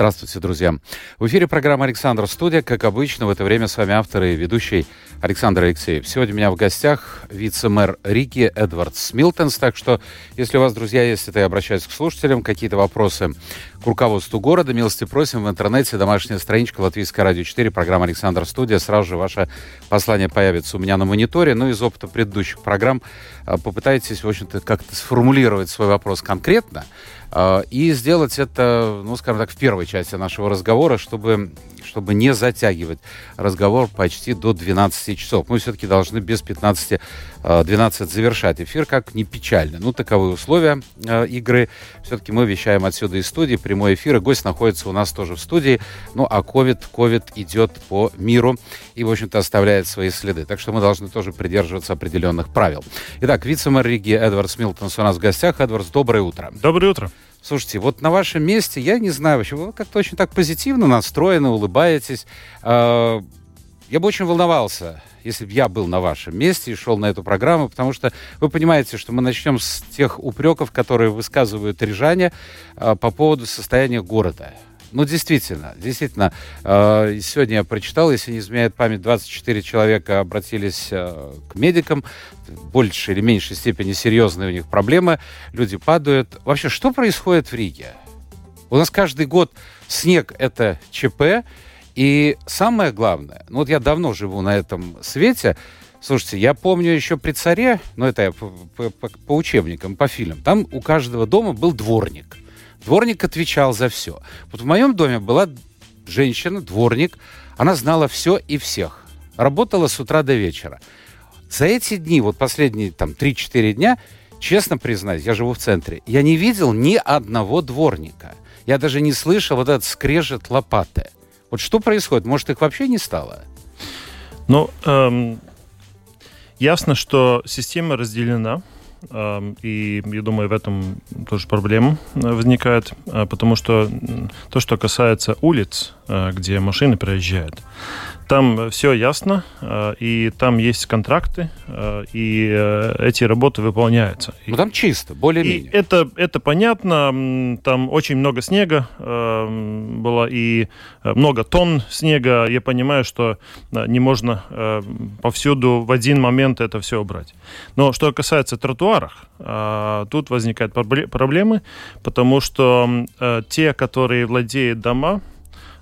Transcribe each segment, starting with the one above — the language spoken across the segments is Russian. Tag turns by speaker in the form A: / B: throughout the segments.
A: Здравствуйте, друзья. В эфире программа «Александр Студия». Как обычно, в это время с вами автор и ведущий Александр Алексеев. Сегодня у меня в гостях вице-мэр Риги Эдвард Смилтонс. Так что, если у вас, друзья, есть, это я обращаюсь к слушателям, какие-то вопросы к руководству города, милости просим в интернете, домашняя страничка Латвийское радио 4, программа «Александр Студия». Сразу же ваше послание появится у меня на мониторе. Ну, из опыта предыдущих программ а, попытайтесь, в общем-то, как-то сформулировать свой вопрос конкретно, и сделать это, ну, скажем так, в первой части нашего разговора, чтобы, чтобы не затягивать разговор почти до 12 часов. Мы все-таки должны без 15 12 а, завершать эфир, как не печально. Ну, таковы условия э, игры. Все-таки мы вещаем отсюда из студии, прямой эфир, и гость находится у нас тоже в студии. Ну, а COVID, COVID идет по миру и, в общем-то, оставляет свои следы. Так что мы должны тоже придерживаться определенных правил. Итак, вице-мэр Риги Эдвард Смилтон у нас в гостях. Эдвардс, доброе утро.
B: Доброе утро.
A: Слушайте, вот на вашем месте, я не знаю, вообще, вы как-то очень так позитивно настроены, улыбаетесь. А, я бы очень волновался, если бы я был на вашем месте и шел на эту программу, потому что вы понимаете, что мы начнем с тех упреков, которые высказывают рижане э, по поводу состояния города. Ну, действительно, действительно, э, сегодня я прочитал, если не изменяет память, 24 человека обратились э, к медикам, в большей или меньшей степени серьезные у них проблемы, люди падают. Вообще, что происходит в Риге? У нас каждый год снег — это ЧП, и самое главное, ну вот я давно живу на этом свете, Слушайте, я помню еще при царе, ну это я по, по, по учебникам, по фильмам, там у каждого дома был дворник. Дворник отвечал за все. Вот в моем доме была женщина, дворник, она знала все и всех. Работала с утра до вечера. За эти дни, вот последние там 3-4 дня, честно признаюсь, я живу в центре, я не видел ни одного дворника. Я даже не слышал вот этот скрежет лопаты. Вот что происходит? Может, их вообще не стало?
B: Ну, эм, ясно, что система разделена. Эм, и я думаю, в этом тоже проблема э, возникает, э, потому что то, что касается улиц, э, где машины проезжают, там все ясно, э, и там есть контракты, э, и э, эти работы выполняются.
A: Ну там чисто, более-менее.
B: Это, это понятно, там очень много снега было, и много тонн снега. Я понимаю, что не можно повсюду в один момент это все убрать. Но что касается тротуаров, тут возникают проблемы, потому что те, которые владеют дома,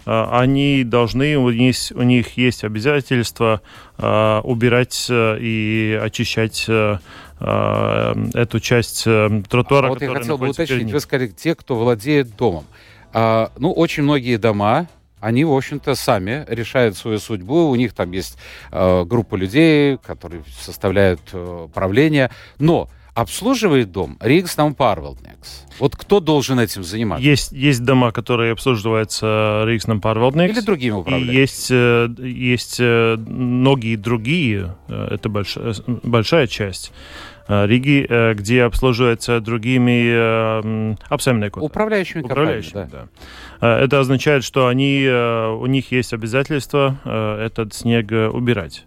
B: они должны, у них, у них есть обязательство а, убирать э, и очищать э, а, эту часть э, тротуара. А
A: вот я хотел бы уточнить, вы сказали, те, кто владеет домом. А, ну, очень многие дома, они, в общем-то, сами решают свою судьбу. У них там есть э, группа людей, которые составляют э, правление. Но обслуживает дом Ригснам Парвелднекс. Вот кто должен этим заниматься?
B: Есть, есть дома, которые обслуживаются Ригснам Парвелднекс.
A: Или другими управляют.
B: есть, э, есть э, многие другие, э, это большая, большая часть. Риги, где обслуживаются другими обсемниками.
A: Управляющими, Управляющими да.
B: да. Это означает, что они, у них есть обязательство этот снег убирать.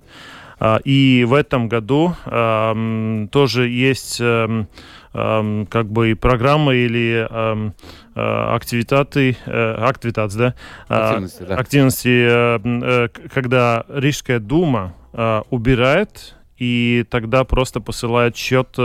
B: А, и в этом году тоже есть как бы программы или а, активитаты, э, активитации, да?
A: А, активности, да.
B: Активности, э, э, когда Рижская дума убирает и тогда просто посылает счет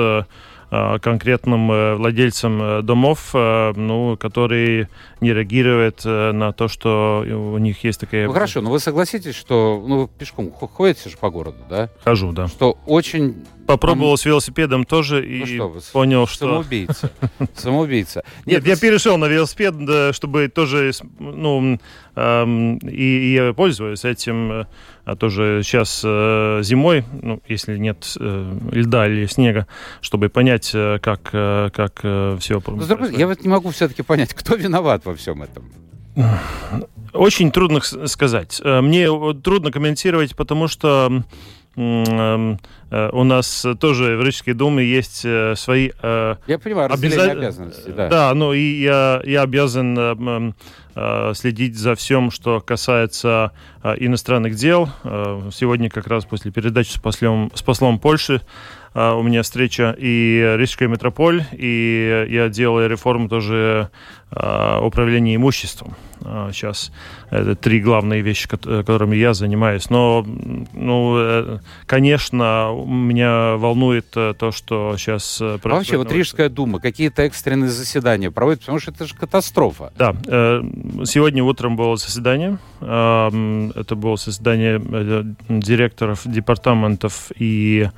B: конкретным э, владельцам э, домов, ну, которые не реагируют на то, что у них есть такая...
A: Ну, хорошо, но вы согласитесь, что ну, вы пешком ходите же по городу, да?
B: Хожу, да.
A: Что очень
B: Попробовал Он... с велосипедом тоже ну и что вы, понял,
A: что... Самоубийца. Самоубийца.
B: Нет, я перешел на велосипед, чтобы тоже, ну, и, и я пользуюсь этим, а тоже сейчас э, зимой, ну, если нет э, льда или снега, чтобы понять, э, как, э, как э, все
A: Но, Я вот не могу все-таки понять, кто виноват во всем этом.
B: Очень трудно сказать. Э, мне трудно комментировать, потому что у нас тоже в Рижской думе есть свои...
A: Я понимаю, обяза... обязанностей, да.
B: Да, ну и я, я обязан следить за всем, что касается иностранных дел. Сегодня как раз после передачи с послом, с послом Польши у меня встреча и Рижская метрополь, и я делаю реформу тоже управления имуществом сейчас. Это три главные вещи, которыми я занимаюсь. Но, ну, э, конечно, меня волнует э, то, что сейчас
A: происходит. А вообще, вот Рижская дума, какие-то экстренные заседания проводит, потому что это же катастрофа.
B: Да. Э, сегодня утром было заседание. Это было заседание директоров департаментов и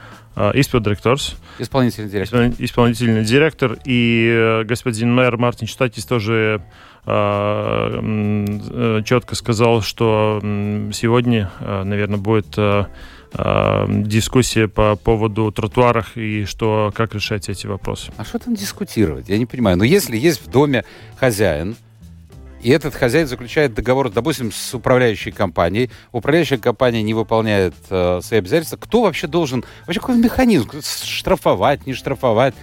A: изпълдиректорс. Исполнительный директор.
B: Исполнительный директор. И господин мэр Мартин Штатис тоже а, э, четко сказал, что сегодня, а, наверное, будет а, дискуссия по поводу тротуаров и что, как решать эти вопросы.
A: А что там дискутировать? Я не понимаю. Но если есть в доме хозяин, и этот хозяин заключает договор, допустим, с управляющей компанией, управляющая компания не выполняет э, свои обязательства, кто вообще должен, вообще какой механизм, штрафовать, не штрафовать,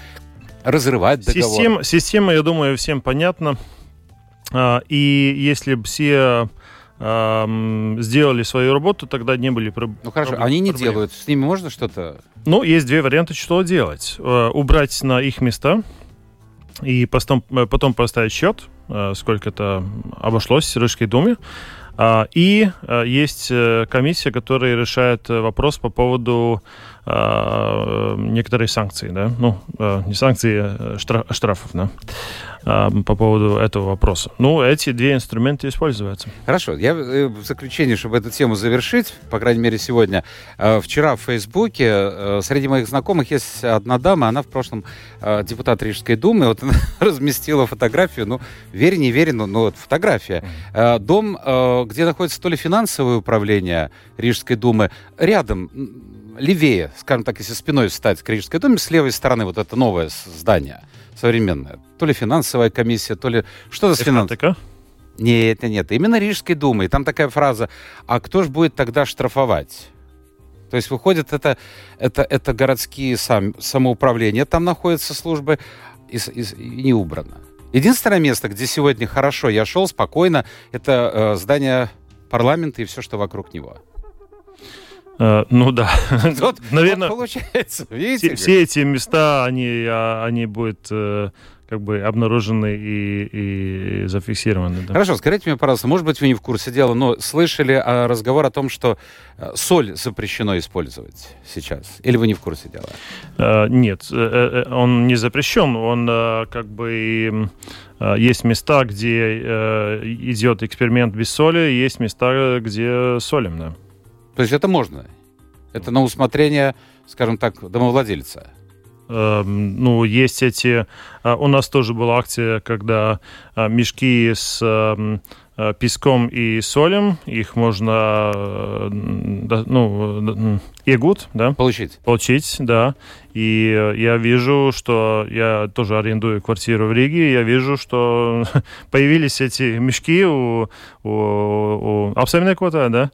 A: разрывать договор?
B: Система, система я думаю, всем понятна. А, и если бы все сделали свою работу, тогда не были
A: проблем. Ну хорошо, они не делают. С ними можно что-то?
B: Ну, есть две варианта, что делать. Э, убрать на их места и потом, э, потом поставить счет, сколько это обошлось Рижской думе. А, и есть комиссия, которая решает вопрос по поводу некоторых санкций, да, ну, не санкции, а штрафов, да по поводу этого вопроса. Ну, эти две инструмента используются.
A: Хорошо. Я э, в заключение, чтобы эту тему завершить, по крайней мере, сегодня. Э, вчера в Фейсбуке э, среди моих знакомых есть одна дама, она в прошлом депутат Рижской думы, вот она разместила фотографию, ну, верь, не верь, но, но вот фотография. Дом, где находится то ли финансовое управление Рижской думы, рядом левее, скажем так, если спиной встать к Рижской думе, с левой стороны вот это новое здание – современная. То ли финансовая комиссия, то ли что-то с финансовой. Нет, нет, нет. Именно Рижской думы. И там такая фраза, а кто же будет тогда штрафовать? То есть выходит, это, это, это городские сам, самоуправления, там находятся службы, и, и, и не убрано. Единственное место, где сегодня хорошо я шел спокойно, это э, здание парламента и все, что вокруг него.
B: Uh, ну да.
A: Вот, Наверное, вот получается.
B: Видите, все, все эти места, они, а, они будут э, как бы обнаружены и, и зафиксированы.
A: Да. Хорошо, скажите мне, пожалуйста, может быть, вы не в курсе дела, но слышали разговор о том, что э, соль запрещено использовать сейчас? Или вы не в курсе дела?
B: Uh, нет, он не запрещен, он как бы есть места, где идет эксперимент без соли, есть места, где солим, да.
A: То есть это можно? Это на усмотрение, скажем так, домовладельца?
B: Эм, ну, есть эти... А, у нас тоже была акция, когда а, мешки с эм, а, песком и солем, их можно, э, ну, егут, да?
A: Получить.
B: Получить, да. И я вижу, что я тоже арендую квартиру в Риге, я вижу, что появились эти мешки у, у, у Апсаминекота, да,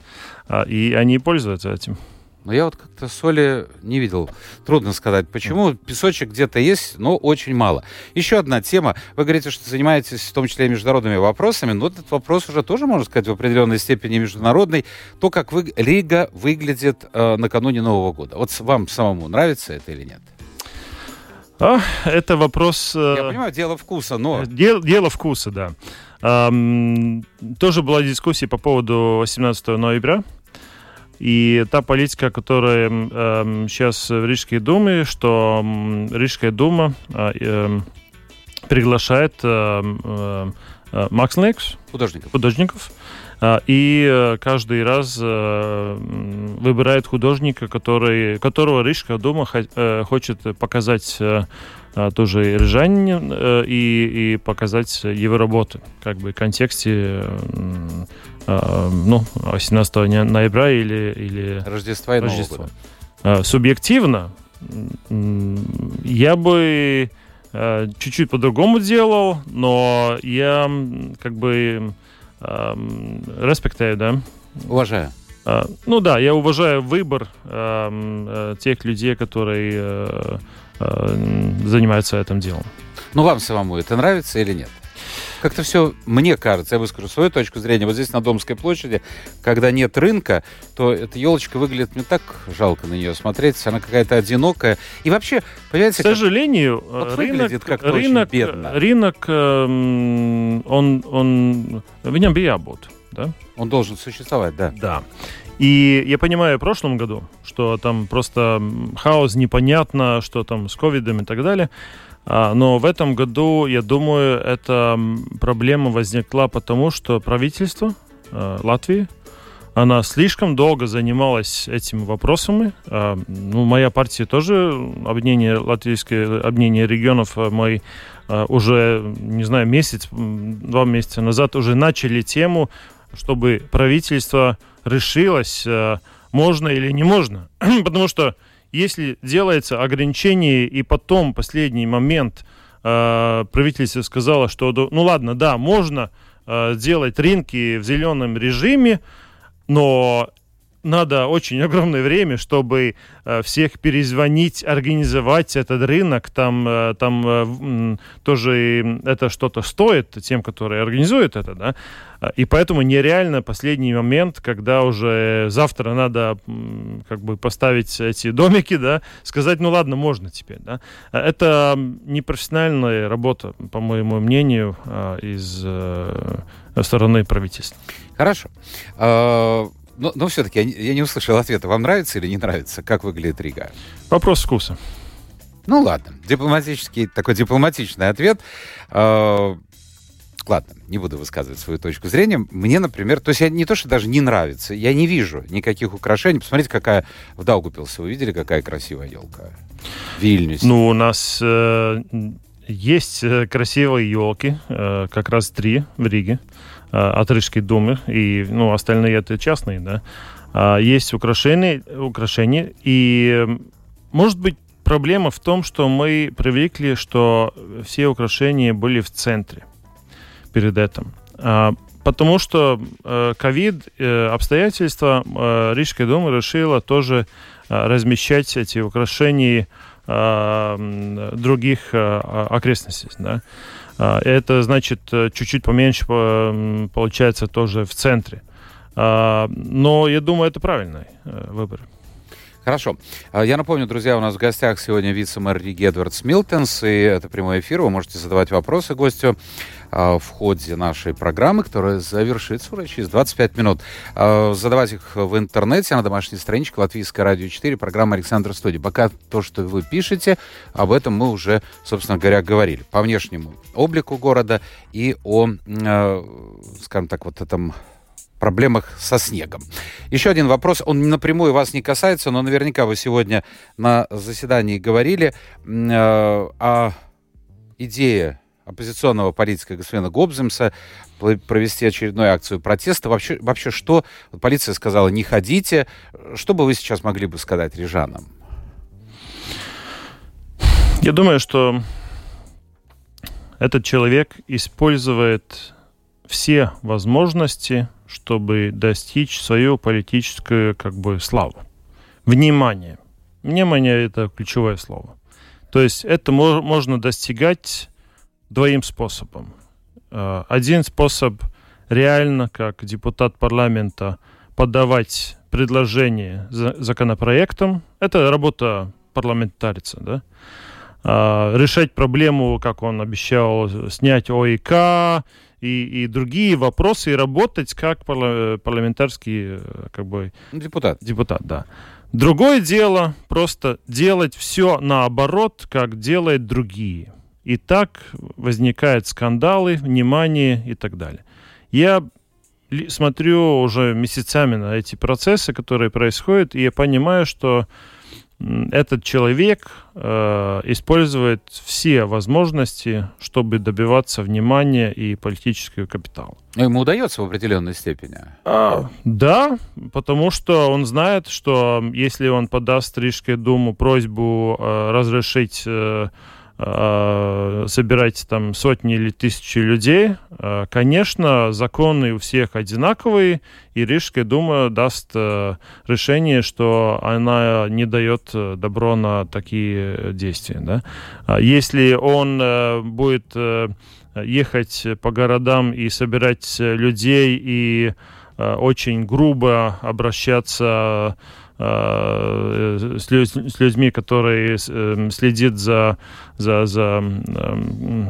B: и они пользуются этим.
A: Но я вот как-то соли не видел. Трудно сказать, почему. Песочек где-то есть, но очень мало. Еще одна тема. Вы говорите, что занимаетесь в том числе и международными вопросами, но этот вопрос уже тоже, можно сказать, в определенной степени международный. То, как вы, Рига выглядит э, накануне Нового года. Вот вам самому нравится это или нет?
B: А, это вопрос...
A: Э, Я понимаю, дело вкуса, но...
B: Дело, дело вкуса, да. Эм, тоже была дискуссия по поводу 18 ноября. И та политика, которая э, сейчас в Рижской думе, что Рижская дума э, э, приглашает э, э, э макслеников,
A: художников,
B: художников э, и каждый раз выбирает художника, который, которого Рижская дума хочет показать тоже рижанин и, и показать его работы, как бы в контексте а, ну, 18 ноября или, или
A: Рождества и Рождества. Нового
B: года. Субъективно я бы а, чуть-чуть по-другому делал, но я как бы респектую, да.
A: Уважаю.
B: Э, ну да, я уважаю выбор эм, э, тех людей, которые э, э, занимаются этим делом.
A: Ну, вам самому это нравится или нет? Как-то все, мне кажется, я выскажу свою точку зрения. Вот здесь на Домской площади, когда нет рынка, то эта елочка выглядит мне так жалко на нее смотреть. Она какая-то одинокая. И вообще, понимаете...
B: К сожалению,
A: вот
B: рынок,
A: как
B: рынок,
A: бедно.
B: рынок, эм, он, он, viņam bija jābūt, да?
A: Он должен существовать, да.
B: Да. И я понимаю, в прошлом году, что там просто хаос, непонятно, что там с ковидом и так далее. А, но в этом году, я думаю, эта проблема возникла потому, что правительство а, Латвии, она слишком долго занималась этими вопросами. А, ну, моя партия тоже, объединение, латвийское объединение регионов, мы уже, не знаю, месяц, два месяца назад уже начали тему, чтобы правительство решилось, можно или не можно. Потому что если делается ограничение, и потом последний момент э, правительство сказало, что ну ладно, да, можно э, делать рынки в зеленом режиме, но надо очень огромное время, чтобы э, всех перезвонить, организовать этот рынок. Там, э, там э, тоже это что-то стоит тем, которые организуют это, да. И поэтому нереально последний момент, когда уже завтра надо как бы поставить эти домики, да, сказать, ну ладно, можно теперь, да. Это непрофессиональная работа, по моему мнению, из стороны правительства.
A: Хорошо. Но, но все-таки я, я не услышал ответа. Вам нравится или не нравится, как выглядит Рига?
B: Вопрос вкуса.
A: Ну ладно, дипломатический, такой дипломатичный ответ. Э, ладно, не буду высказывать свою точку зрения. Мне, например, то есть я не то, что даже не нравится, я не вижу никаких украшений. Посмотрите, какая в Даугупилсе. Вы видели, какая красивая елка? В Вильнюсе.
B: Ну, у нас э, есть э, красивые елки, э, как раз три в Риге. Э, от думы, и ну, остальные это частные, да. А есть украшения, украшения, и может быть проблема в том, что мы привыкли, что все украшения были в центре перед этим. А, потому что ковид, э, обстоятельства, э, Рижская дума решила тоже размещать эти украшения других окрестностях. Да. А, это значит э, чуть-чуть поменьше получается тоже в центре. А, но я думаю, это правильный э, выбор.
A: Хорошо. А, я напомню, друзья, у нас в гостях сегодня вице-мэр Риги Эдвардс Милтенс, и это прямой эфир. Вы можете задавать вопросы гостю а, в ходе нашей программы, которая завершится уже через 25 минут. А, задавать их в интернете на домашней страничке Латвийское радио 4, программа Александра Студии. Пока то, что вы пишете, об этом мы уже, собственно говоря, говорили. По внешнему облику города и о, скажем так, вот этом проблемах со снегом. Еще один вопрос, он напрямую вас не касается, но наверняка вы сегодня на заседании говорили э, о идее оппозиционного политика господина Гобземса провести очередную акцию протеста. Вообще, вообще что полиция сказала, не ходите. Что бы вы сейчас могли бы сказать рижанам?
B: Я думаю, что этот человек использует все возможности чтобы достичь свою политическую как бы славу. Внимание. Внимание – это ключевое слово. То есть это можно достигать двоим способом. Э, один способ реально, как депутат парламента, подавать предложение законопроектом. Это работа парламентарица, да? А, решать проблему, как он обещал, снять ОИК, и, и другие вопросы, и работать как парламентарский э, как бы,
A: депутат.
B: Депутат, да. Другое дело просто делать все наоборот, как делают другие. И так возникают скандалы, внимание и так далее. Я смотрю уже месяцами на эти процессы, которые происходят, и я понимаю, что этот человек э, использует все возможности, чтобы добиваться внимания и политического капитала.
A: Но ему удается в определенной степени.
B: А, да, потому что он знает, что если он подаст Рижской думу просьбу э, разрешить э, собирать там сотни или тысячи людей. Э, конечно, законы у всех одинаковые, и Рижская дума даст э, решение, что она не дает э, добро на такие действия. Да? А если он э, будет э, ехать по городам и собирать людей и э, очень грубо обращаться э, с, с людьми, которые э, следят за, за, за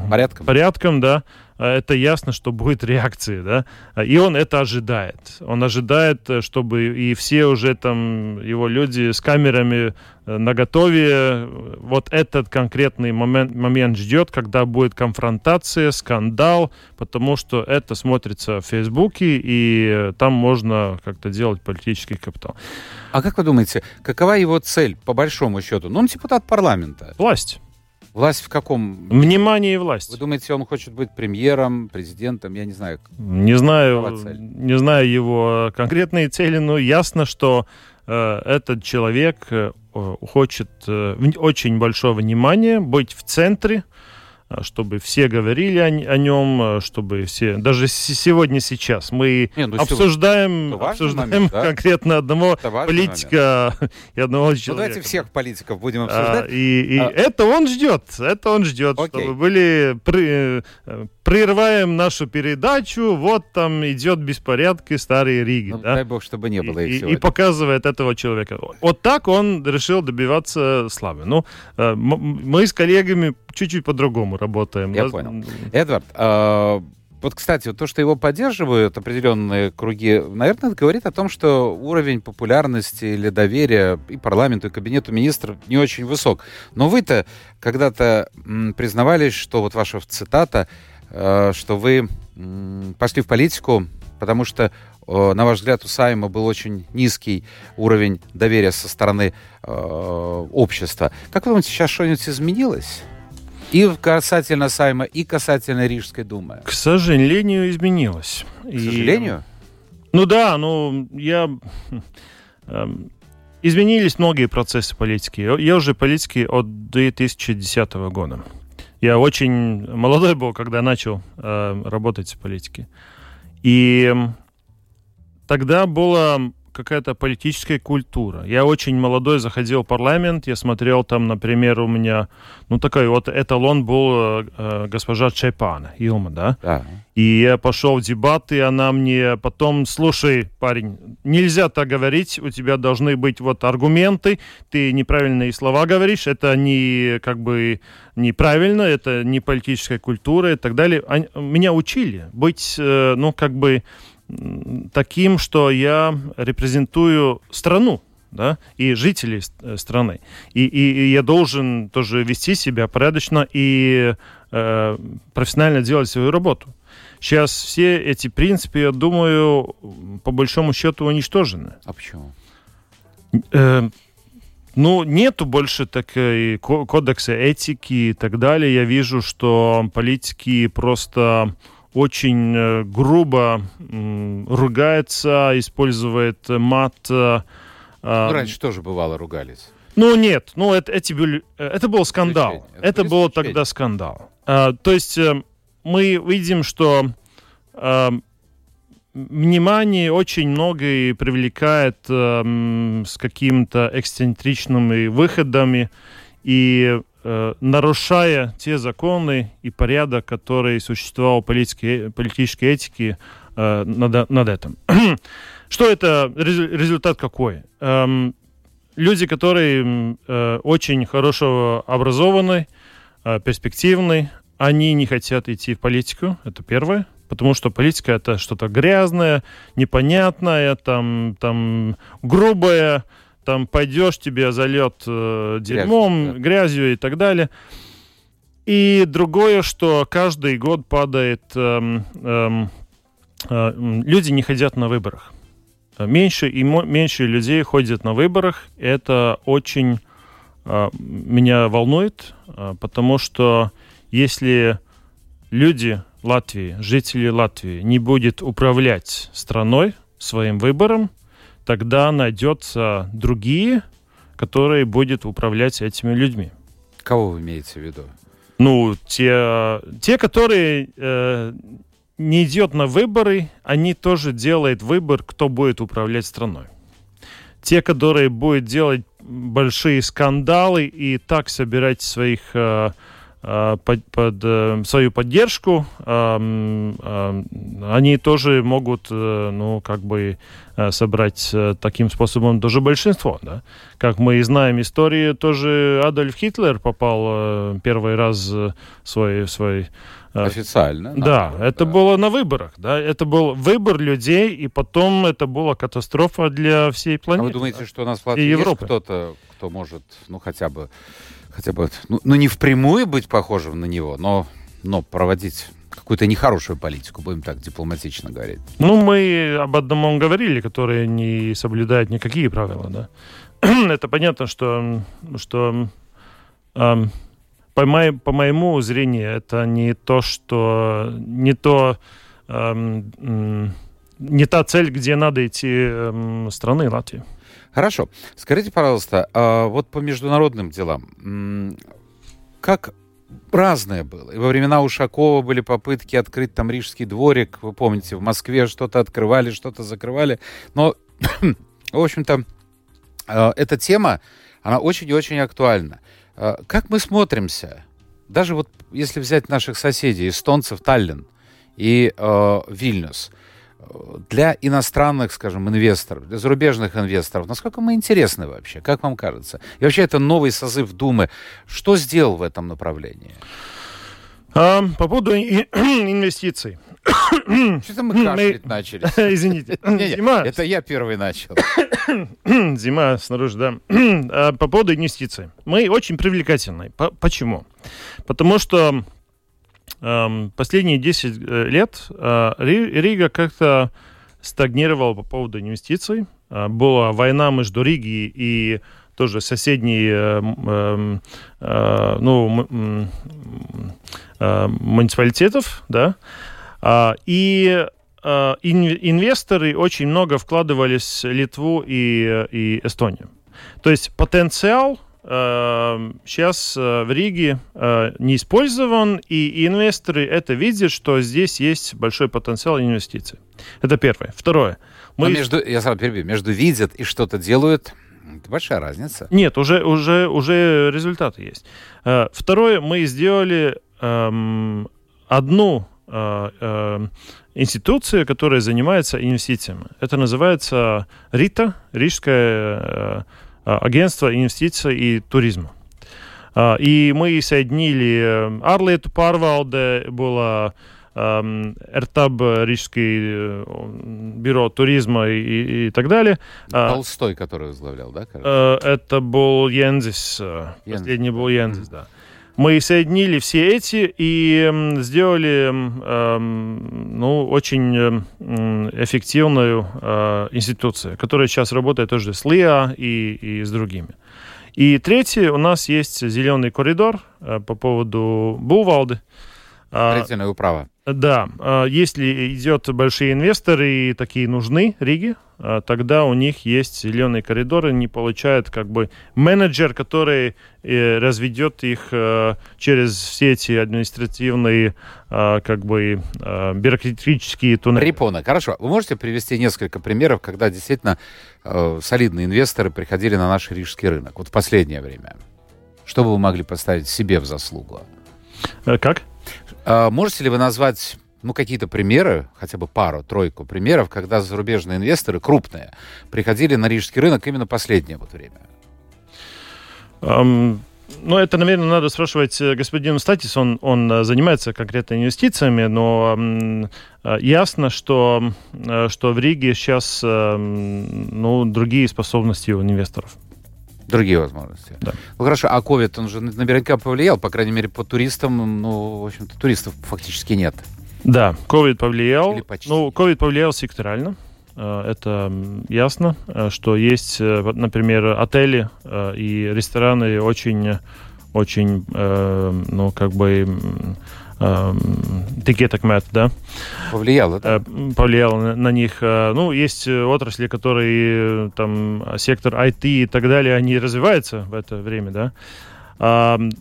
A: порядком.
B: порядком, да, это ясно, что будет реакция, да, и он это ожидает. Он ожидает, чтобы и все уже там его люди с камерами э, на готове вот этот конкретный момент, момент ждет, когда будет конфронтация, скандал, потому что это смотрится в Фейсбуке, и там можно как-то делать политический капитал.
A: А как вы думаете, какова его цель, по большому счету? Ну, он депутат парламента.
B: Власть.
A: Власть в каком?
B: Внимание и власть.
A: Вы думаете, он хочет быть премьером, президентом? Я не знаю.
B: Не знаю, не знаю его конкретные цели, но ясно, что э, этот человек э, хочет э, очень большого внимания, быть в центре, чтобы все говорили о, о нем, а, чтобы все... Даже сегодня, сейчас мы Не, ну, обсуждаем, обсуждаем момент, да? конкретно одного политика момент. и одного ну, человека.
A: Давайте всех политиков будем обсуждать.
B: А, и и а... это он ждет, это он ждет, Окей. чтобы были... При, э, прерываем нашу передачу, вот там идет беспорядки старые Риги.
A: Ну, да? Дай бог, чтобы не было
B: и,
A: их
B: и, и показывает этого человека. Вот так он решил добиваться славы. Ну, э, мы с коллегами чуть-чуть по-другому работаем.
A: Я понял. Эдвард, э, вот, кстати, вот то, что его поддерживают определенные круги, наверное, это говорит о том, что уровень популярности или доверия и парламенту, и кабинету министров не очень высок. Но вы-то когда-то признавались, что вот ваша цитата, что вы э, пошли в политику, потому что, э, на ваш взгляд, у Сайма был очень низкий уровень доверия со стороны э, общества. Как вы думаете, сейчас что-нибудь изменилось? И касательно Сайма, и касательно Рижской думы.
B: К сожалению, изменилось.
A: К и... сожалению?
B: Ну да, ну я... Эм, изменились многие процессы политики. Я уже политики от 2010 года. Я очень молодой был, когда начал э, работать в политике. И тогда было какая-то политическая культура. Я очень молодой заходил в парламент, я смотрел там, например, у меня, ну такой вот эталон был э, э госпожа Чайпана, Илма, да? да? И я пошел в дебаты, она мне потом, слушай, парень, нельзя так говорить, у тебя должны быть вот аргументы, ты неправильные слова говоришь, это не как бы неправильно, это не политическая культура и так далее. Они, меня учили быть, э, ну как бы таким, что я репрезентую страну, да, и жителей э, страны. И, и, и я должен тоже вести себя порядочно и э, профессионально делать свою работу. Сейчас все эти принципы, я думаю, по большому счету уничтожены.
A: А почему?
B: Э, ну, нету больше такой кодекса этики и так далее. Я вижу, что политики просто очень э, грубо ругается, использует мат. Э,
A: а, ну, раньше тоже бывало ругались.
B: Ну нет, ну это, эти были, э, это был скандал. Это, это был тогда скандал. А, то есть мы видим, что а, внимание очень многое привлекает а, с какими-то эксцентричными выходами и Э, нарушая те законы и порядок, который существовал в политической, политической этике э, над, над этим. Что это, результат какой? Эм, люди, которые э, очень хорошо образованы, э, перспективны, они не хотят идти в политику, это первое, потому что политика это что-то грязное, непонятное, там, там грубое, там пойдешь, тебе зальет э, дерьмом, Грязь, да. грязью и так далее. И другое, что каждый год падает, эм, эм, э, люди не ходят на выборах. Меньше и меньше людей ходят на выборах. Это очень э, меня волнует, э, потому что если люди Латвии, жители Латвии не будут управлять страной своим выбором, тогда найдется другие, которые будут управлять этими людьми.
A: Кого вы имеете в виду?
B: ну, те, те которые э, не идет на выборы, они тоже делают выбор, кто будет управлять страной. Те, которые будут делать большие скандалы и так собирать своих э, под, под э, свою поддержку, э, э, они тоже могут, э, ну, как бы э, собрать э, таким способом тоже большинство, да. Как мы знаем истории, тоже Адольф Гитлер попал э, первый раз свой, свой
A: Официально.
B: Да, да, это да. было на выборах, да, это был выбор людей, и потом это была катастрофа для всей планеты.
A: А вы думаете, что у нас в Латвии есть кто-то, кто может, ну хотя бы, хотя бы, ну, ну не впрямую быть похожим на него, но, но проводить какую-то нехорошую политику, будем так дипломатично говорить.
B: Ну, мы об одном говорили, который не соблюдает никакие правила, да. это понятно, что, что эм, по, мо по моему зрению, это не то, что не то, эм, не та цель, где надо идти эм, страны Латвии.
A: Хорошо. Скажите, пожалуйста, а вот по международным делам, как разное было. И во времена Ушакова были попытки открыть там Рижский дворик. Вы помните, в Москве что-то открывали, что-то закрывали. Но, в общем-то, а, эта тема, она очень и очень актуальна. А, как мы смотримся? Даже вот если взять наших соседей, эстонцев, Таллин и э, Вильнюс, для иностранных, скажем, инвесторов, для зарубежных инвесторов, насколько мы интересны вообще? Как вам кажется? И вообще это новый созыв Думы. Что сделал в этом направлении?
B: А, по поводу инвестиций.
A: Что-то мы кашлять начали.
B: Извините.
A: Зима. Это я первый начал.
B: Зима снаружи, да. А, по поводу инвестиций. Мы очень привлекательны. Почему? Потому что последние 10 э, лет а, Рига как-то стагнировала по поводу инвестиций. А, была война между Риги и тоже соседней э, э, ну, муниципалитетов, да, а, и инвесторы очень много вкладывались в Литву и, и Эстонию. То есть потенциал сейчас а, в Риге не использован, и инвесторы это видят, что здесь есть большой потенциал инвестиций. Это первое. Второе.
A: Мы... между, я сразу перебью, между видят и что-то делают, это большая разница.
B: Нет, уже, уже, уже результаты есть. Второе, мы сделали эм, одну Э, э, институция, которая занимается инвестициями. Это называется РИТА, Рижское э, агентство инвестиций и туризма. И мы соединили Арлету Парвалде, было РТАБ, Рижский бюро туризма и, и так далее.
A: Толстой, который возглавлял, да?
B: Кажется? Это был Янзис, последний был Янзис, да. Мы соединили все эти и сделали ну, очень эффективную э, институцию, которая сейчас работает тоже с ЛИА и, и с другими. И третье, у нас есть зеленый коридор э, по поводу Бувалды.
A: Строительное управа.
B: Да, а, если идет большие инвесторы и такие нужны Риге, а, тогда у них есть зеленые коридоры, они получают как бы менеджер, который э, разведет их э, через все эти административные а, как бы бюрократические туннели.
A: Репона, хорошо. Вы можете привести несколько примеров, когда действительно э, солидные инвесторы приходили на наш рижский рынок, вот в последнее время? Что бы вы могли поставить себе в заслугу?
B: Как?
A: А, можете ли вы назвать ну, какие-то примеры, хотя бы пару, тройку примеров, когда зарубежные инвесторы, крупные, приходили на рижский рынок именно последнее вот время?
B: Um, ну, это, наверное, надо спрашивать э, господина Статис, он, он э, занимается конкретно инвестициями, но um, ясно, что, что в Риге сейчас ну, другие способности у инвесторов
A: другие возможности. Да. Ну хорошо, а COVID, он же наверняка повлиял, по крайней мере, по туристам, ну, в общем-то, туристов фактически нет.
B: Да, COVID повлиял. Ну, COVID повлиял секторально. Э, это ясно, э, что есть, э, например, отели и рестораны очень, очень, ну, как бы тикеток да?
A: Повлияло, да?
B: Повлияло на, них. Ну, есть отрасли, которые, там, сектор IT и так далее, они развиваются в это время, да?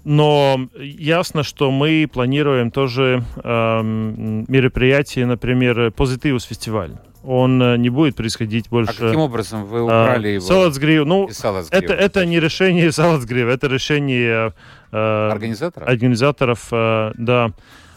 B: Но ясно, что мы планируем тоже мероприятие, например, Позитивус фестиваль он э, не будет происходить больше.
A: А каким образом вы убрали а, его?
B: Салацгрив, ну, это, это не решение Салацгрив, это решение
A: э, организаторов.
B: организаторов, э, да.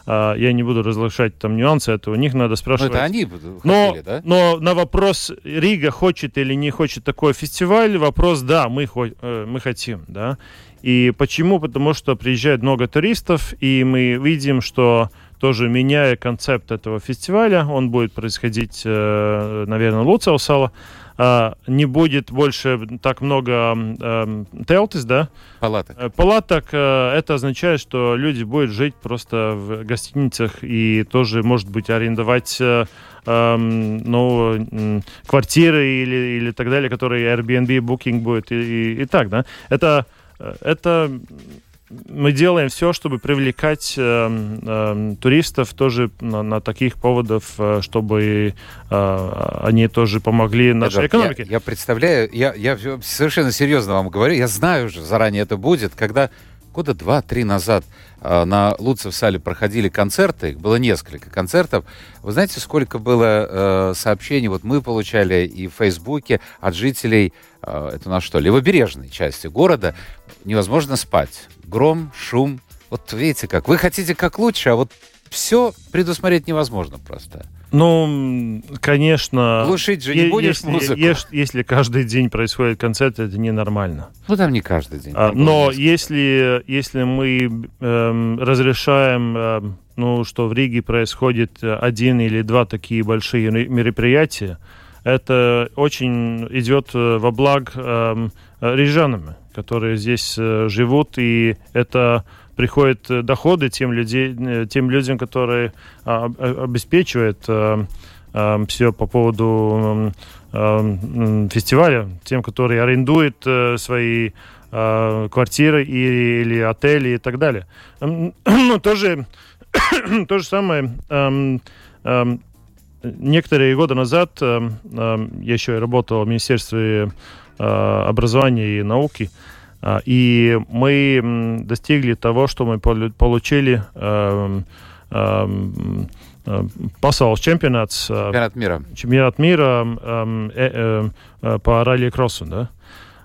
B: Uh, я не буду разглашать там нюансы, это у них надо спрашивать.
A: Но это они
B: но, хотели, да? Но на вопрос, Рига хочет или не хочет такой фестиваль, вопрос, да, мы, э, мы хотим, да. И почему? Потому что приезжает много туристов, и мы видим, что тоже меняя концепт этого фестиваля, он будет происходить, э, наверное, Луцаусала, а, не будет больше так много э, телтис, да?
A: Палаток.
B: Э, палаток. Это означает, что люди будут жить просто в гостиницах и тоже, может быть, арендовать ну, квартиры или, или так далее, которые Airbnb, Booking будет и, и, и так, да. Это это мы делаем все, чтобы привлекать э, э, туристов тоже на, на таких поводах, э, чтобы э, они тоже помогли нашей Эдвард, экономике.
A: Я, я представляю, я, я совершенно серьезно вам говорю, я знаю уже заранее это будет, когда года два-три назад э, на Луцев сале проходили концерты, их было несколько концертов. Вы знаете, сколько было э, сообщений, вот мы получали и в Фейсбуке от жителей, э, это на что, левобережной части города, невозможно спать. Гром, шум. Вот видите как, вы хотите как лучше, а вот все предусмотреть невозможно просто.
B: Ну, конечно.
A: Глушить же не будешь
B: если,
A: музыку.
B: Если, если каждый день происходит концерт, это ненормально.
A: Ну, там не каждый день.
B: А, но если, если мы эм, разрешаем, эм, ну, что в Риге происходит один или два такие большие мероприятия, это очень идет э, во благ эм, рижанам, которые здесь э, живут, и это приходят э, доходы тем, людей, э, тем людям, которые а, обеспечивают э, все по поводу фестиваля, тем, которые арендуют свои квартиры или, или отели и так далее. Ну, тоже, то же самое. Некоторые годы назад я еще работал в Министерстве образования и науки. А, и мы достигли того, что мы получили эм, эм, э, pasaules.
A: Чемпионат мира.
B: Чемпионат мира эм, э, э, по ралли-кроссу, да.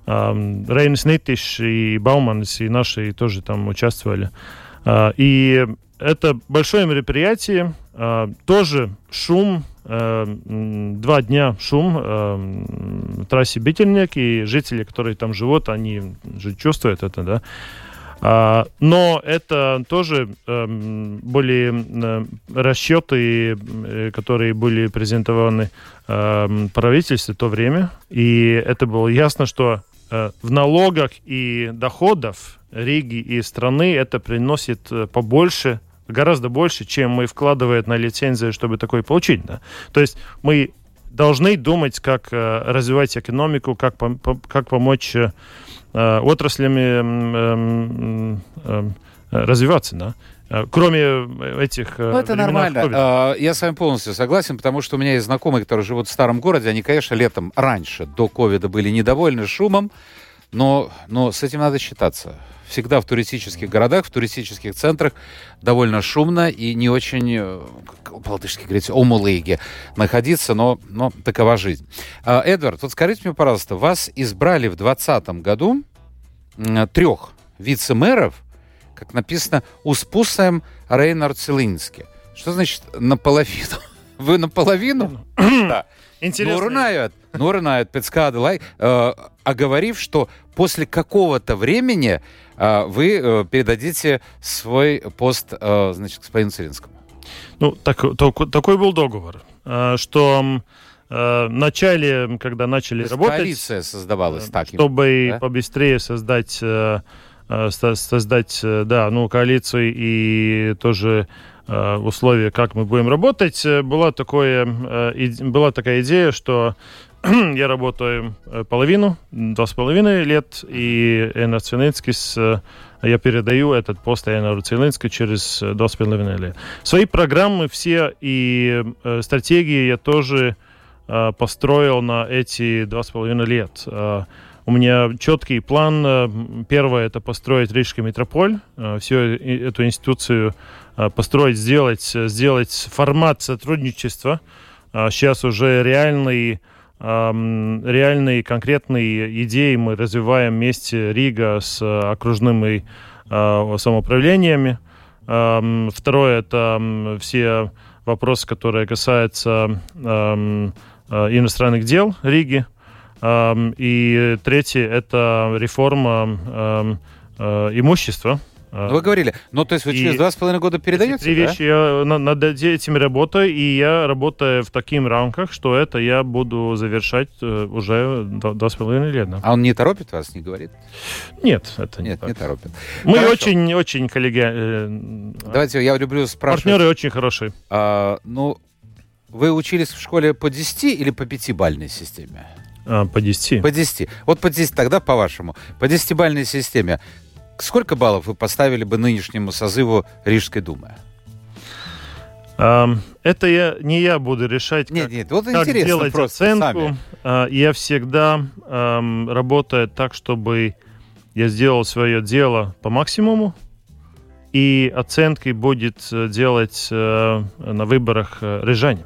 B: Рейнс Нитиш и Бауманс и наши тоже там участвовали. А, и это большое мероприятие, а, тоже шум, Э, два дня шум э, трассе Бительник, и жители, которые там живут, они же чувствуют это, да. А, но это тоже э, были э, расчеты, э, которые были презентованы э, правительству в то время, и это было ясно, что э, в налогах и доходах Риги и страны это приносит э, побольше гораздо больше, чем мы вкладываем на лицензию, чтобы такое получить. Да? То есть мы должны думать, как э, развивать экономику, как, пом как помочь э, э отраслям э, э, развиваться. Да? Э, кроме этих...
A: Ну, это нормально. COVID. Я с вами полностью согласен, потому что у меня есть знакомые, которые живут в старом городе. Они, конечно, летом раньше, до ковида, были недовольны шумом, но, но с этим надо считаться всегда в туристических городах, в туристических центрах довольно шумно и не очень, э, как по-латышски говорится, омулыги находиться, но, но такова жизнь. А, Эдвард, вот скажите мне, пожалуйста, вас избрали в 2020 году трех вице-мэров, как написано, успусаем Рейнард Целински. Что значит наполовину? Вы наполовину?
B: Да. Интересно.
A: Нурнают, Нурнают, Пецкады, лай, э, оговорив, что после какого-то времени вы э, передадите свой пост, э, значит, господину Целинскому.
B: Ну, так, так, такой был договор, э, что в начале, когда начали работать...
A: Коалиция создавалась так.
B: Чтобы да? побыстрее создать, создать, да, ну, коалицию и тоже условия, как мы будем работать, была, такое, была такая идея, что я работаю половину, два с половиной лет, и Энар Цвининскис, я передаю этот пост Энару Цвинински через два с половиной лет. Свои программы все и стратегии я тоже построил на эти два с половиной лет. у меня четкий план. Первое – это построить Рижский метрополь, всю эту институцию построить, сделать, сделать формат сотрудничества. Сейчас уже реальный реальные конкретные идеи мы развиваем вместе Рига с окружными самоуправлениями. Второе – это все вопросы, которые касаются иностранных дел Риги. И третье – это реформа имущества
A: ну, вы говорили, ну то есть вы через два с половиной года передаете,
B: Три да? вещи я над этим работаю, и я работаю в таких рамках, что это я буду завершать э, уже два с половиной лет.
A: А он не торопит вас, не говорит?
B: Нет, это
A: Нет, не, не торопит.
B: Мы очень-очень коллегиальные.
A: Э, Давайте, я люблю спрашивать.
B: Партнеры очень хорошие.
A: А, ну, вы учились в школе по 10 или по 5-бальной системе?
B: А, по 10.
A: По 10. Вот по 10 тогда, по-вашему. По 10-бальной системе Сколько баллов вы поставили бы нынешнему созыву Рижской думы?
B: Это я, не я буду решать,
A: нет,
B: как,
A: нет, вот
B: как делать оценку. Сами. Я всегда эм, работаю так, чтобы я сделал свое дело по максимуму, и оценки будет э, делать э, на выборах э, рижане.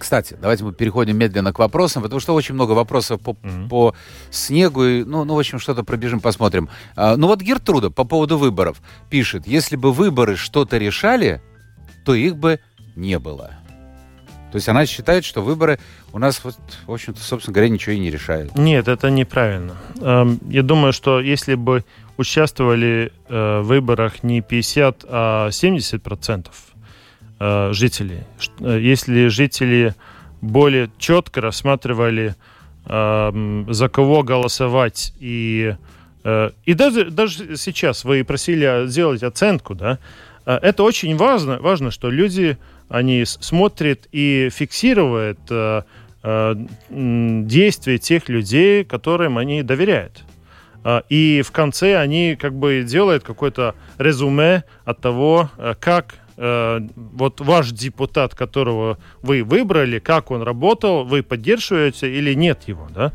A: Кстати, давайте мы переходим медленно к вопросам, потому что очень много вопросов по, mm-hmm. по снегу. И, ну, ну, в общем, что-то пробежим, посмотрим. А, ну вот Гертруда по поводу выборов пишет, если бы выборы что-то решали, то их бы не было. То есть она считает, что выборы у нас, вот, в общем-то, собственно говоря, ничего и не решают.
B: Нет, это неправильно. Эм, я думаю, что если бы участвовали э, в выборах не 50, а 70 процентов, э, жителей. Э, если жители более четко рассматривали, э, за кого голосовать, и, и даже, даже сейчас вы просили сделать оценку, да, это очень важно, важно, что люди, они смотрят и фиксируют действия тех людей, которым они доверяют. И в конце они как бы делают какое-то резюме от того, как Э, вот ваш депутат, которого вы выбрали, как он работал, вы поддерживаете или нет его, да?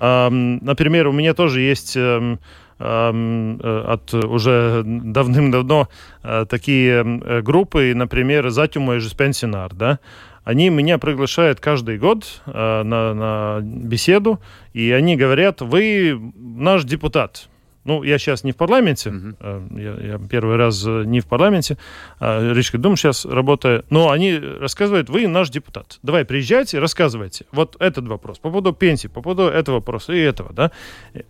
B: Например, у меня тоже есть эм, эм, э, от уже давным-давно э, такие группы, например, «Затюма и пенсионар», да, они меня приглашают каждый год на, на беседу, и они говорят, вы наш депутат, ну, я сейчас не в парламенте, uh-huh. я, я первый раз э, не в парламенте, а Рижской думы сейчас работаю, но они рассказывают, вы наш депутат, давай приезжайте, рассказывайте. Вот этот вопрос, по поводу пенсии, по поводу этого вопроса и этого, да.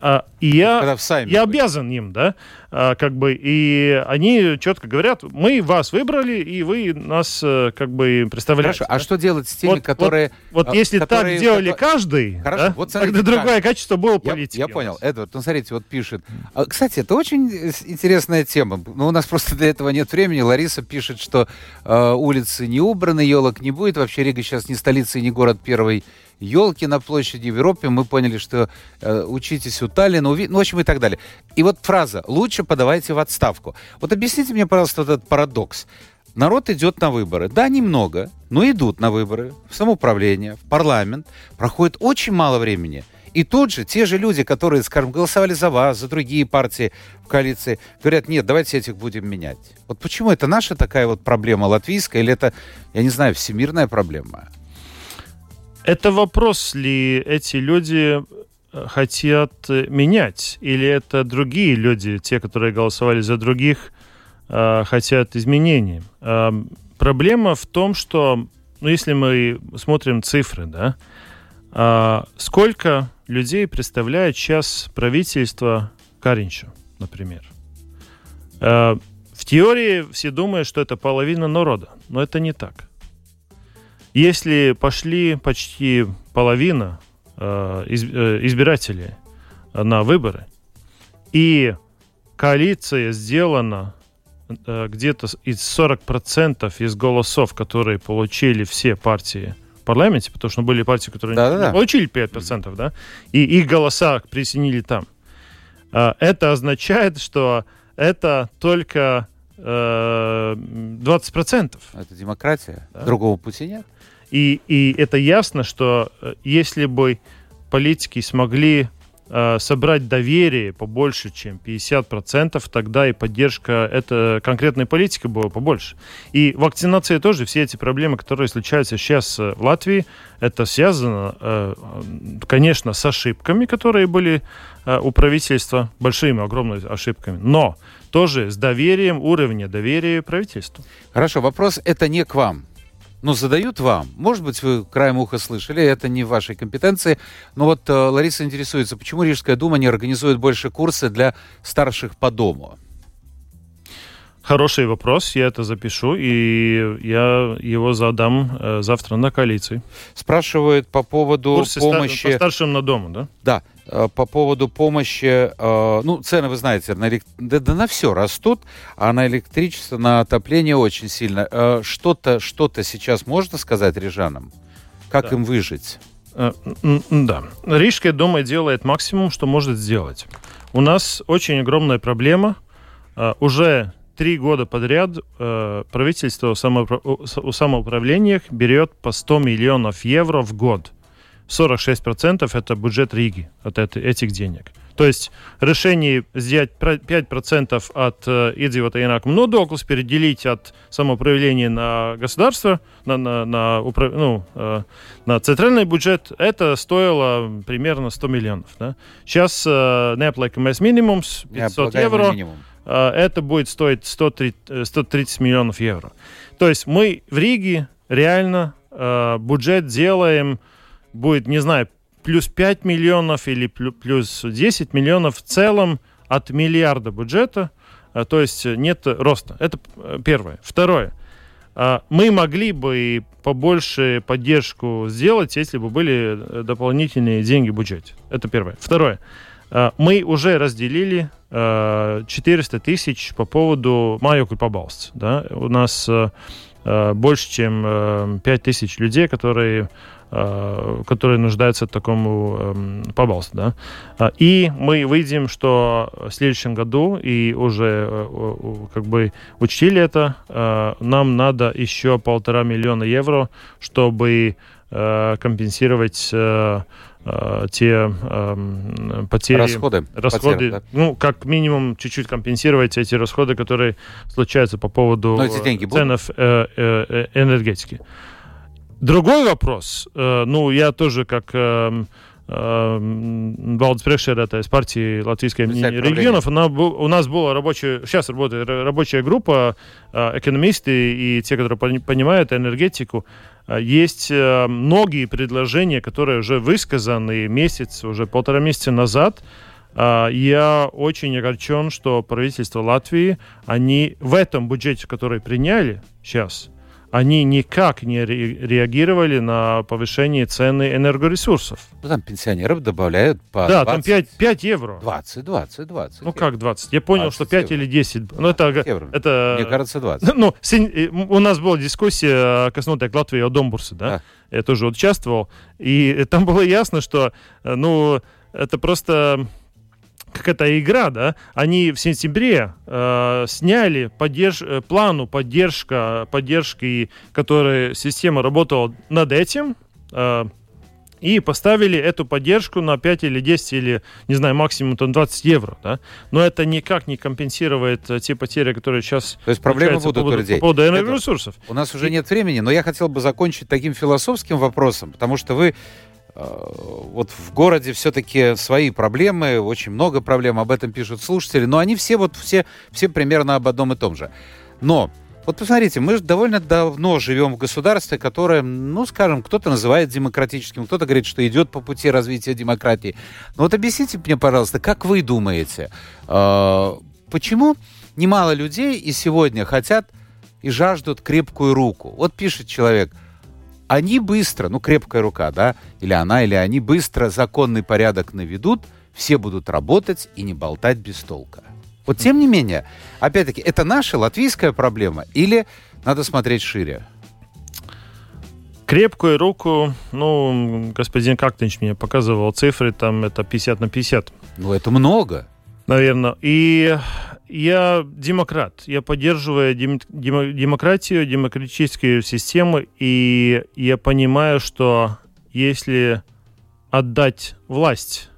B: А, и я, я обязан им, да, а, как бы, и они четко говорят, мы вас выбрали, и вы нас э, как бы представляете.
A: Хорошо, а да? а что делать с теми,
B: вот,
A: которые...
B: Вот, вот если которые, так делали которые... каждый, Хорошо, да, вот смотрите, тогда другое как... качество было политики.
A: Я, я понял, Эдвард, ну смотрите, вот пишет, а, кстати, это очень интересная тема. Но у нас просто для этого нет времени. Лариса пишет, что э, улицы не убраны, елок не будет. Вообще Рига сейчас не столица и не город первой елки на площади в Европе. Мы поняли, что э, учитесь у Таллина, уви... ну, в общем, и так далее. И вот фраза «лучше подавайте в отставку». Вот объясните мне, пожалуйста, этот парадокс. Народ идет на выборы. Да, немного, но идут на выборы в самоуправление, в парламент. Проходит очень мало времени. И тут же те же люди, которые, скажем, голосовали за вас, за другие партии в коалиции, говорят, нет, давайте этих будем менять. Вот почему это наша такая вот проблема латвийская, или это, я не знаю, всемирная проблема?
B: Это вопрос ли эти люди э, хотят э, менять, или это другие люди, те, которые голосовали за других, э, хотят изменений? Эм, проблема в том, что, ну, если мы смотрим цифры, да, сколько людей представляет сейчас правительство Каринча, например. Э, в теории все думают, что это половина народа, но это не так. Если пошли почти половина э, э, избирателей на выборы, и коалиция сделана где-то из 40% из голосов, которые получили все партии парламенте, потому что были партии, которые да, не да, получили 5%, да, и их голоса присоединили там. А, это означает, что это только 20%.
A: Э, это демократия. Да. Другого пути нет.
B: И, и это ясно, что э, если бы политики смогли э, собрать доверие побольше, чем 50%, тогда и поддержка это конкретной политики была побольше. И вакцинация тоже, все эти проблемы, которые случаются сейчас в Латвии, это связано, э, конечно, с ошибками, которые были э, у правительства, большими, огромными ошибками, но тоже с доверием, уровня доверия правительству.
A: Хорошо, вопрос это не к вам ну, задают вам. Может быть, вы краем уха слышали, это не в вашей компетенции. Но вот э, Лариса интересуется, почему Рижская дума не организует больше курсы для старших по дому?
B: Хороший вопрос, я это запишу, и я его задам э, завтра на коалиции.
A: Спрашивают по поводу Курсы помощи...
B: По старшим на дому, да?
A: Да, э, по поводу помощи, э, ну, цены, вы знаете, на элек... да, да на все растут, а на электричество, на отопление очень сильно. Э, что-то что сейчас можно сказать рижанам? Как да. им выжить?
B: Да. Рижская дума делает максимум, что может сделать. У нас очень огромная проблема. Уже три года подряд э, правительство у, самоуправ... у самоуправлениях берет по 100 миллионов евро в год. 46% это бюджет Риги от этих денег. То есть решение сделать 5% от э, иedzīvotāju ienākumu nodoklis, переделить от самоуправления на государство, на, на, на, управ... ну, э, на центральный бюджет, это стоило примерно 100 миллионов. Да? Сейчас э, неоплакаемый минимум 500 евро. Минимум это будет стоить 130, 130 э, миллионов евро. То есть мы в Риге реально э, бюджет делаем, будет, не знаю, плюс 5 миллионов или плюс 10 миллионов в целом от миллиарда бюджета, то есть нет роста. Это первое. Второе. Мы могли бы побольше поддержку сделать, если бы были дополнительные деньги в бюджете. Это первое. Второе. Мы уже разделили 400 тысяч по поводу майокļu pabalsts. Да? У нас больше, чем 5 тысяч людей, которые которые нуждаются в таком побалсту. Да? И мы видим, что в следующем году, и уже как бы учтили это, нам надо еще полтора миллиона евро, чтобы компенсировать э, те э, потери...
A: Расходы.
B: Расходы. Потери, да? Ну, как минимум, чуть-чуть компенсировать эти расходы, которые случаются по поводу ценов э, э, э, энергетики. Другой вопрос. Э, ну, я тоже как... Э, valdes priekšsēdētājs партии Латвийской регионов. Она, у нас была рабочая, сейчас работает рабочая группа, экономисты и те, которые понимают энергетику. А, есть э, многие предложения, которые уже высказаны месяц, уже полтора месяца назад. А, я очень огорчен, что правительство Латвии, они в этом бюджете, который приняли сейчас, они никак не реагировали на повышение цены энергоресурсов.
A: Ну, там пенсионеров добавляют по
B: Да, 20, там 5, 5 евро.
A: 20, 20, 20.
B: Ну, евро. как 20? Я понял, 20 что 5 евро. или 10. Ну, это,
A: евро. это... Мне кажется, 20.
B: Ну, у нас была дискуссия, коснутая к Латвии о Домбурсе, да? да? Я тоже участвовал. И там было ясно, что, ну, это просто какая-то игра, да, они в сентябре э, сняли поддерж... Э, плану поддержка, поддержки, которая система работала над этим, э, и поставили эту поддержку на 5 или 10 или, не знаю, максимум там 20 евро, да, но это никак не компенсирует э, те потери, которые сейчас...
A: То есть проблемы будут по поводу, у людей.
B: По поводу энергоресурсов.
A: У нас уже нет времени, но я хотел бы закончить таким философским вопросом, потому что вы вот в городе все-таки свои проблемы, очень много проблем, об этом пишут слушатели, но они все вот все, все примерно об одном и том же. Но вот посмотрите, мы же довольно давно живем в государстве, которое, ну, скажем, кто-то называет демократическим, кто-то говорит, что идет по пути развития демократии. Но вот объясните мне, пожалуйста, как вы думаете, э, почему немало людей и сегодня хотят и жаждут крепкую руку? Вот пишет человек, они быстро, ну, крепкая рука, да, или она, или они быстро законный порядок наведут, все будут работать и не болтать без толка. Вот тем не менее, опять-таки, это наша латвийская проблема или надо смотреть шире?
B: Крепкую руку, ну, господин Кактынч мне показывал цифры, там это 50 на 50.
A: Ну, это много.
B: Наверное. И я демократ. Я поддерживаю дем, дем, демократию, демократическую систему, и я понимаю, что если отдать власть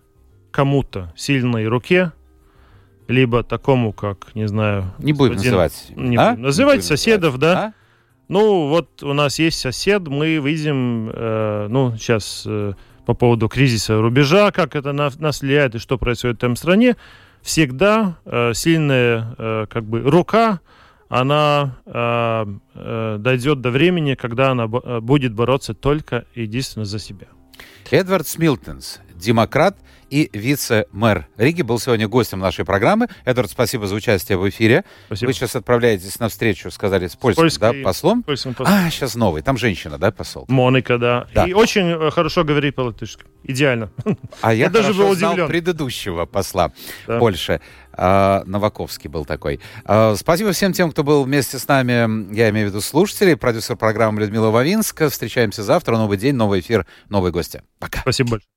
B: кому-то сильной руке, либо такому, как, не знаю...
A: Не будем
B: господин-
A: называть.
B: Не
A: а?
B: будем называть
A: Не будем
B: соседов,
A: называть.
B: да. Ну, вот у нас есть сосед, мы видим, э, ну, сейчас э, по поводу кризиса рубежа, как это на, нас влияет и что происходит в этом стране, всегда э, сильная, э, как бы, рука, она э, э, дойдет до времени, когда она э, будет бороться только единственно за себя.
A: Эдвард Смилтенс, демократ и вице-мэр Риги, был сегодня гостем нашей программы. Эдвард, спасибо за участие в эфире.
B: Спасибо.
A: Вы сейчас отправляетесь на встречу, сказали, с польским
B: польской-
A: да, послом.
B: Польским пос-
A: А, сейчас новый. Там женщина, да, посол?
B: Моника, да.
A: Да.
B: И очень э, хорошо говорит по-латышски. Идеально.
A: А я,
B: Я даже был
A: знал
B: удивлен.
A: предыдущего посла
B: Да.
A: Польши. А, Новаковский был такой. А, Спасибо всем тем, кто был вместе с нами. Я имею в виду слушателей. Продюсер программы Людмила Вавинска. Встречаемся завтра. Новый день, новый эфир, новые гости. Пока.
B: Спасибо большое.